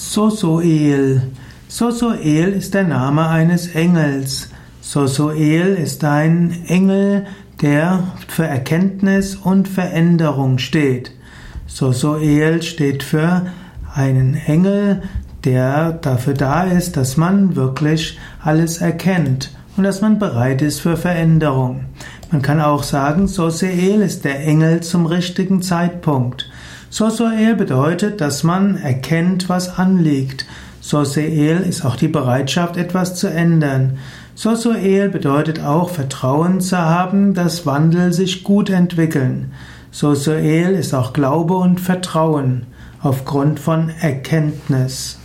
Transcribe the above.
Sosoel. Sosoel ist der Name eines Engels. Sosoel ist ein Engel, der für Erkenntnis und Veränderung steht. Sosoel steht für einen Engel, der dafür da ist, dass man wirklich alles erkennt und dass man bereit ist für Veränderung. Man kann auch sagen, Soseel ist der Engel zum richtigen Zeitpunkt. Soseel bedeutet, dass man erkennt, was anliegt. Soseel ist auch die Bereitschaft, etwas zu ändern. Sosoel bedeutet auch Vertrauen zu haben, dass Wandel sich gut entwickeln. Sosoel ist auch Glaube und Vertrauen aufgrund von Erkenntnis.